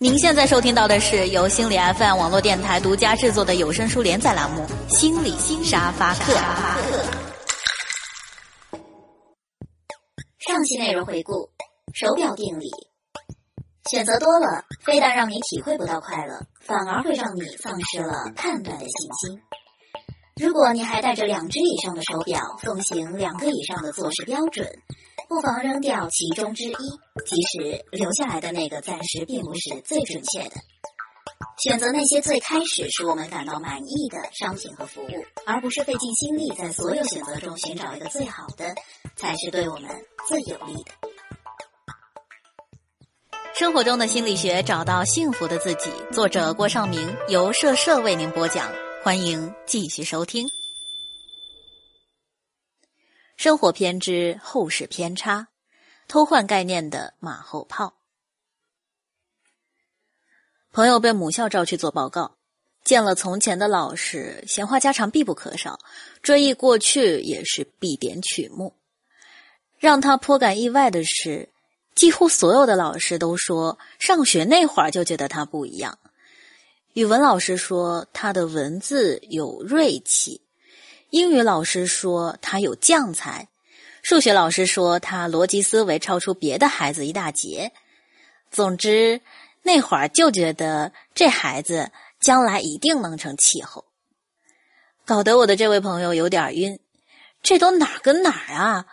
您现在收听到的是由心理 FM 网络电台独家制作的有声书连载栏目《心理新沙发客》。上期内容回顾：手表定理。选择多了，非但让你体会不到快乐，反而会让你丧失了判断的信心。如果你还带着两只以上的手表，奉行两个以上的做事标准。不妨扔掉其中之一，即使留下来的那个暂时并不是最准确的。选择那些最开始使我们感到满意的商品和服务，而不是费尽心力在所有选择中寻找一个最好的，才是对我们最有利的。生活中的心理学，找到幸福的自己。作者郭尚明，由社社为您播讲，欢迎继续收听。生活偏之后世偏差，偷换概念的马后炮。朋友被母校召去做报告，见了从前的老师，闲话家常必不可少，追忆过去也是必点曲目。让他颇感意外的是，几乎所有的老师都说，上学那会儿就觉得他不一样。语文老师说他的文字有锐气。英语老师说他有将才，数学老师说他逻辑思维超出别的孩子一大截。总之，那会儿就觉得这孩子将来一定能成气候，搞得我的这位朋友有点晕。这都哪儿跟哪儿啊？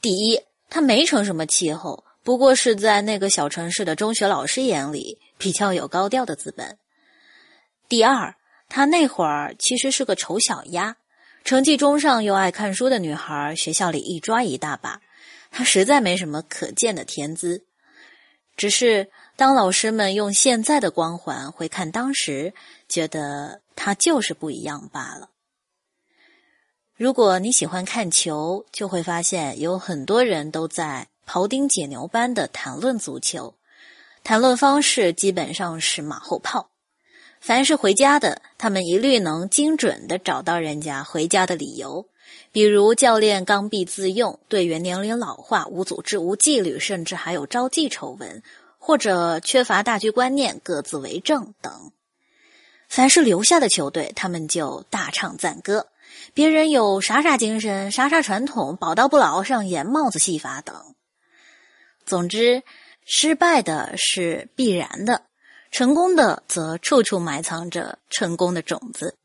第一，他没成什么气候，不过是在那个小城市的中学老师眼里比较有高调的资本。第二，她那会儿其实是个丑小鸭。成绩中上又爱看书的女孩，学校里一抓一大把。她实在没什么可见的天资，只是当老师们用现在的光环回看当时，觉得她就是不一样罢了。如果你喜欢看球，就会发现有很多人都在庖丁解牛般的谈论足球，谈论方式基本上是马后炮。凡是回家的，他们一律能精准的找到人家回家的理由，比如教练刚愎自用，队员年龄老化，无组织无纪律，甚至还有招妓丑闻，或者缺乏大局观念，各自为政等。凡是留下的球队，他们就大唱赞歌，别人有啥啥精神，啥啥传统，宝刀不老，上演帽子戏法等。总之，失败的是必然的。成功的则处处埋藏着成功的种子。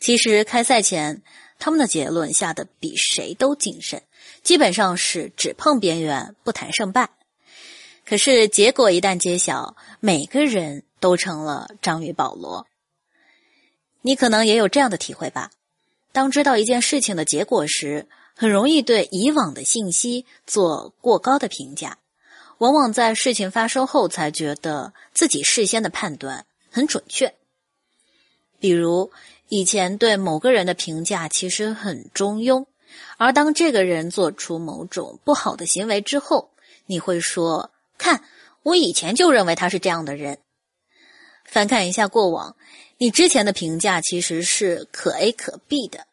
其实开赛前，他们的结论下的比谁都谨慎，基本上是只碰边缘，不谈胜败。可是结果一旦揭晓，每个人都成了章鱼保罗。你可能也有这样的体会吧？当知道一件事情的结果时，很容易对以往的信息做过高的评价。往往在事情发生后才觉得自己事先的判断很准确。比如以前对某个人的评价其实很中庸，而当这个人做出某种不好的行为之后，你会说：“看，我以前就认为他是这样的人。”翻看一下过往，你之前的评价其实是可 A 可 B 的。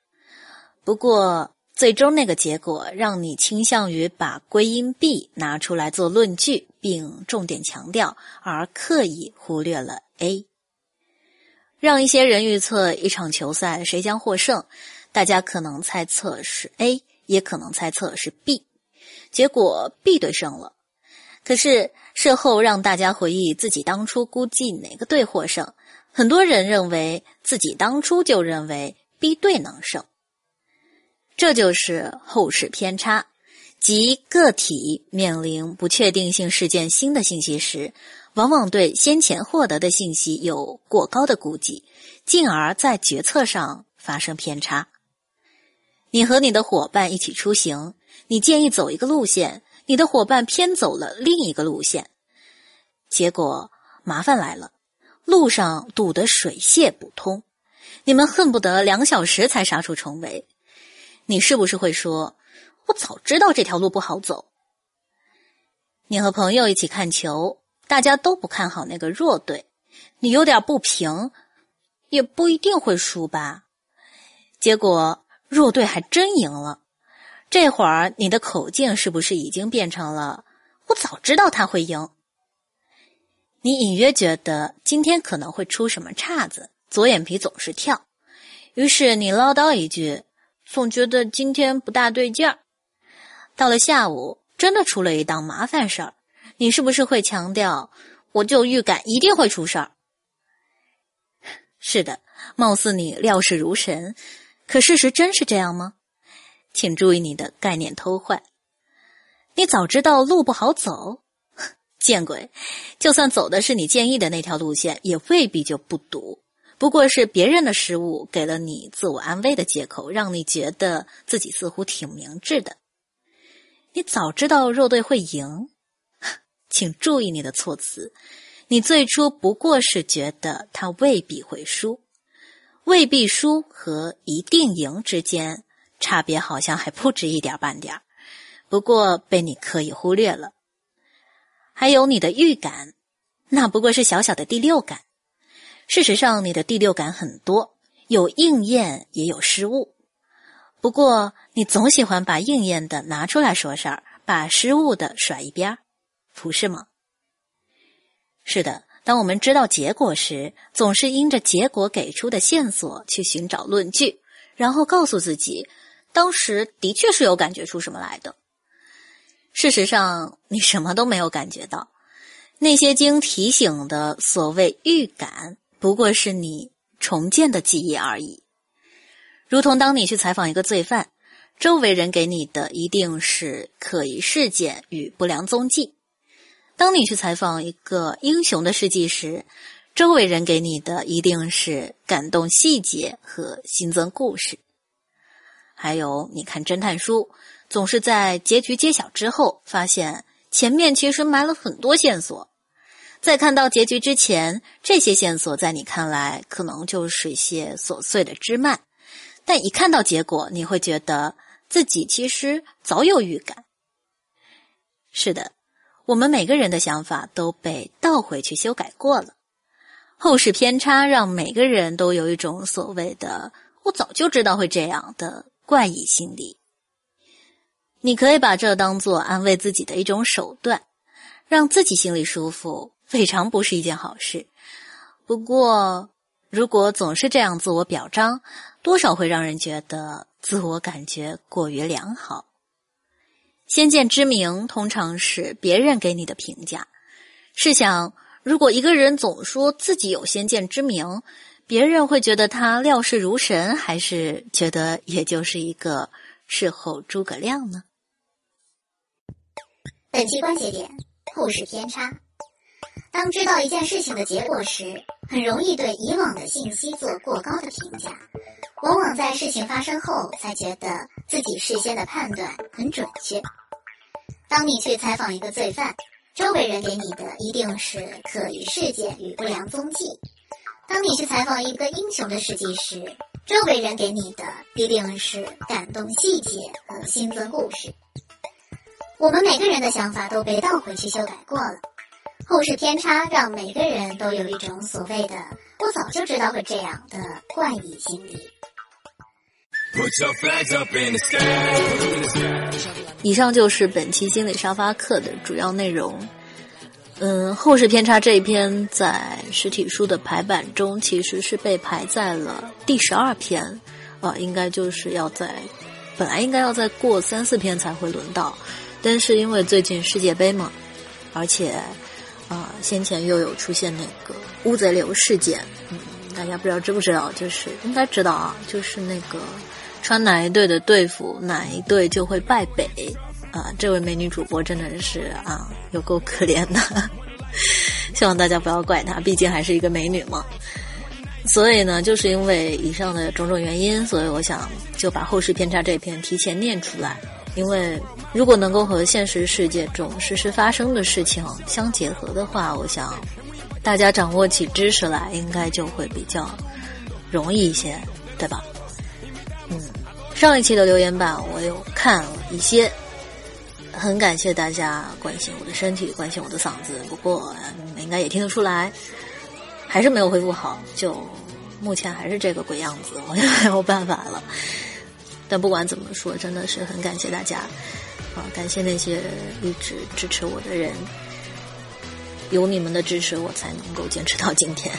不过。最终那个结果让你倾向于把归因 B 拿出来做论据，并重点强调，而刻意忽略了 A。让一些人预测一场球赛谁将获胜，大家可能猜测是 A，也可能猜测是 B，结果 B 队胜了。可是事后让大家回忆自己当初估计哪个队获胜，很多人认为自己当初就认为 B 队能胜。这就是后世偏差，即个体面临不确定性事件新的信息时，往往对先前获得的信息有过高的估计，进而在决策上发生偏差。你和你的伙伴一起出行，你建议走一个路线，你的伙伴偏走了另一个路线，结果麻烦来了，路上堵得水泄不通，你们恨不得两小时才杀出重围。你是不是会说：“我早知道这条路不好走。”你和朋友一起看球，大家都不看好那个弱队，你有点不平，也不一定会输吧？结果弱队还真赢了，这会儿你的口径是不是已经变成了“我早知道他会赢”？你隐约觉得今天可能会出什么岔子，左眼皮总是跳，于是你唠叨一句，总觉得今天不大对劲儿。到了下午，真的出了一档麻烦事儿，你是不是会强调，我就预感一定会出事儿？是的，貌似你料事如神，可事实真是这样吗？请注意你的概念偷换。你早知道路不好走。见鬼！就算走的是你建议的那条路线，也未必就不堵。不过是别人的失误，给了你自我安慰的借口，让你觉得自己似乎挺明智的。你早知道弱队会赢，请注意你的措辞。你最初不过是觉得他未必会输，未必输和一定赢之间差别好像还不止一点半点不过被你刻意忽略了。还有你的预感，那不过是小小的第六感。事实上，你的第六感很多，有应验也有失误。不过，你总喜欢把应验的拿出来说事儿，把失误的甩一边儿，不是吗？是的，当我们知道结果时，总是因着结果给出的线索去寻找论据，然后告诉自己，当时的确是有感觉出什么来的。事实上，你什么都没有感觉到。那些经提醒的所谓预感，不过是你重建的记忆而已。如同当你去采访一个罪犯，周围人给你的一定是可疑事件与不良踪迹；当你去采访一个英雄的事迹时，周围人给你的一定是感动细节和新增故事。还有，你看侦探书。总是在结局揭晓之后，发现前面其实埋了很多线索。在看到结局之前，这些线索在你看来可能就是一些琐碎的枝蔓，但一看到结果，你会觉得自己其实早有预感。是的，我们每个人的想法都被倒回去修改过了。后世偏差让每个人都有一种所谓的“我早就知道会这样的”怪异心理。你可以把这当做安慰自己的一种手段，让自己心里舒服，未尝不是一件好事。不过，如果总是这样自我表彰，多少会让人觉得自我感觉过于良好。先见之明通常是别人给你的评价。试想，如果一个人总说自己有先见之明，别人会觉得他料事如神，还是觉得也就是一个事后诸葛亮呢？本期关节点：故事偏差。当知道一件事情的结果时，很容易对以往的信息做过高的评价，往往在事情发生后才觉得自己事先的判断很准确。当你去采访一个罪犯，周围人给你的一定是可疑事件与不良踪迹；当你去采访一个英雄的事迹时，周围人给你的必定是感动细节和新增故事。我们每个人的想法都被倒回去修改过了，后世偏差让每个人都有一种所谓的“我早就知道会这样的”怪异心理。以上就是本期心理沙发课的主要内容。嗯，后世偏差这一篇在实体书的排版中其实是被排在了第十二篇，啊，应该就是要在本来应该要再过三四篇才会轮到。但是因为最近世界杯嘛，而且，啊，先前又有出现那个乌贼流事件，嗯，大家不知道知不知道？就是应该知道啊，就是那个穿哪一队的队服，哪一队就会败北啊。这位美女主播真的是啊，有够可怜的，希望大家不要怪她，毕竟还是一个美女嘛。所以呢，就是因为以上的种种原因，所以我想就把后世偏差这篇提前念出来。因为如果能够和现实世界中实时发生的事情相结合的话，我想大家掌握起知识来，应该就会比较容易一些，对吧？嗯，上一期的留言板我有看了一些，很感谢大家关心我的身体，关心我的嗓子。不过应该也听得出来，还是没有恢复好，就目前还是这个鬼样子，我也没有办法了。但不管怎么说，真的是很感谢大家，啊，感谢那些一直支持我的人。有你们的支持，我才能够坚持到今天。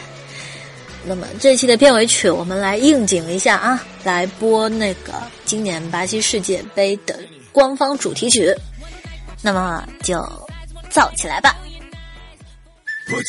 那么这期的片尾曲，我们来应景一下啊，来播那个今年巴西世界杯的官方主题曲。那么就造起来吧。Put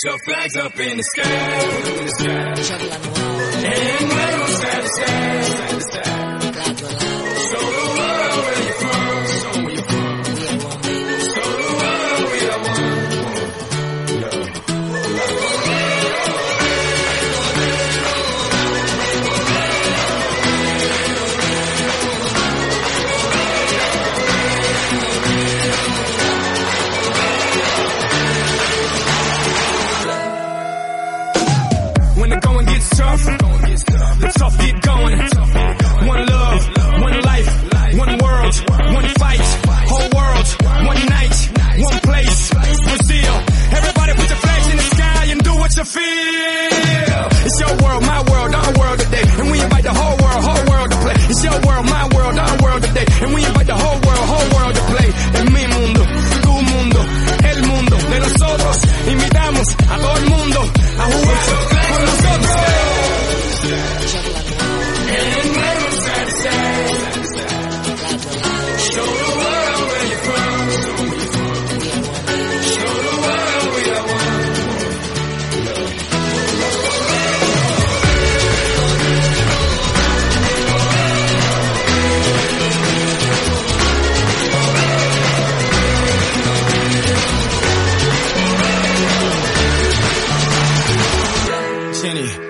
tinted.